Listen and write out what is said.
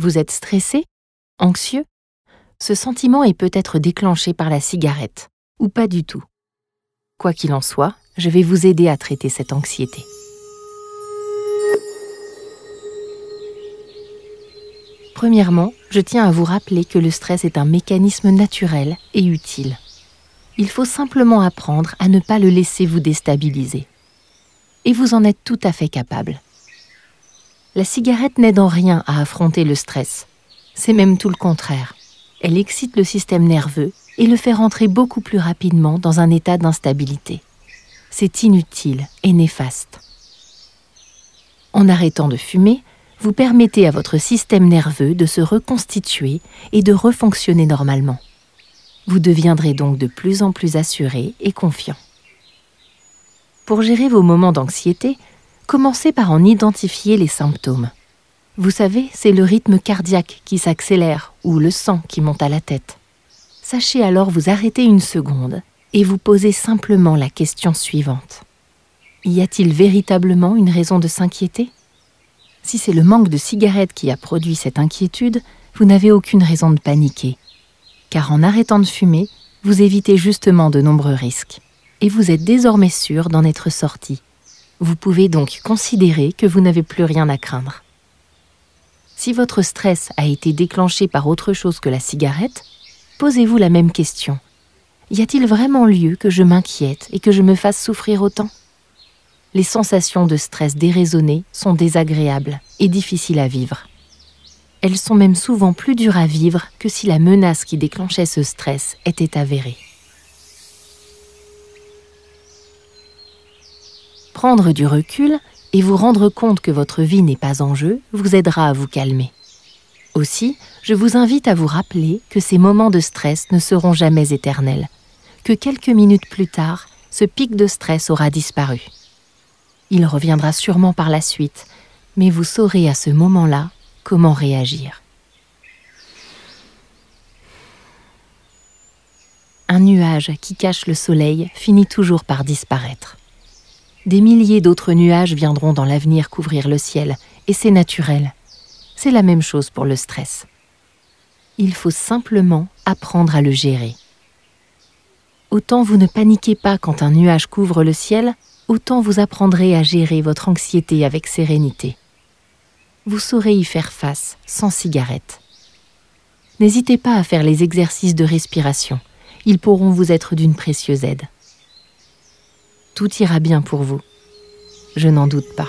Vous êtes stressé? Anxieux? Ce sentiment est peut-être déclenché par la cigarette, ou pas du tout. Quoi qu'il en soit, je vais vous aider à traiter cette anxiété. Premièrement, je tiens à vous rappeler que le stress est un mécanisme naturel et utile. Il faut simplement apprendre à ne pas le laisser vous déstabiliser. Et vous en êtes tout à fait capable. La cigarette n'aide en rien à affronter le stress. C'est même tout le contraire. Elle excite le système nerveux et le fait rentrer beaucoup plus rapidement dans un état d'instabilité. C'est inutile et néfaste. En arrêtant de fumer, vous permettez à votre système nerveux de se reconstituer et de refonctionner normalement. Vous deviendrez donc de plus en plus assuré et confiant. Pour gérer vos moments d'anxiété, Commencez par en identifier les symptômes. Vous savez, c'est le rythme cardiaque qui s'accélère ou le sang qui monte à la tête. Sachez alors vous arrêter une seconde et vous poser simplement la question suivante. Y a-t-il véritablement une raison de s'inquiéter? Si c'est le manque de cigarettes qui a produit cette inquiétude, vous n'avez aucune raison de paniquer. Car en arrêtant de fumer, vous évitez justement de nombreux risques. Et vous êtes désormais sûr d'en être sorti vous pouvez donc considérer que vous n'avez plus rien à craindre. Si votre stress a été déclenché par autre chose que la cigarette, posez-vous la même question. Y a-t-il vraiment lieu que je m'inquiète et que je me fasse souffrir autant? Les sensations de stress déraisonnées sont désagréables et difficiles à vivre. Elles sont même souvent plus dures à vivre que si la menace qui déclenchait ce stress était avérée. Prendre du recul et vous rendre compte que votre vie n'est pas en jeu vous aidera à vous calmer. Aussi, je vous invite à vous rappeler que ces moments de stress ne seront jamais éternels, que quelques minutes plus tard, ce pic de stress aura disparu. Il reviendra sûrement par la suite, mais vous saurez à ce moment-là comment réagir. Un nuage qui cache le soleil finit toujours par disparaître. Des milliers d'autres nuages viendront dans l'avenir couvrir le ciel, et c'est naturel. C'est la même chose pour le stress. Il faut simplement apprendre à le gérer. Autant vous ne paniquez pas quand un nuage couvre le ciel, autant vous apprendrez à gérer votre anxiété avec sérénité. Vous saurez y faire face sans cigarette. N'hésitez pas à faire les exercices de respiration. Ils pourront vous être d'une précieuse aide tout ira bien pour vous. Je n'en doute pas.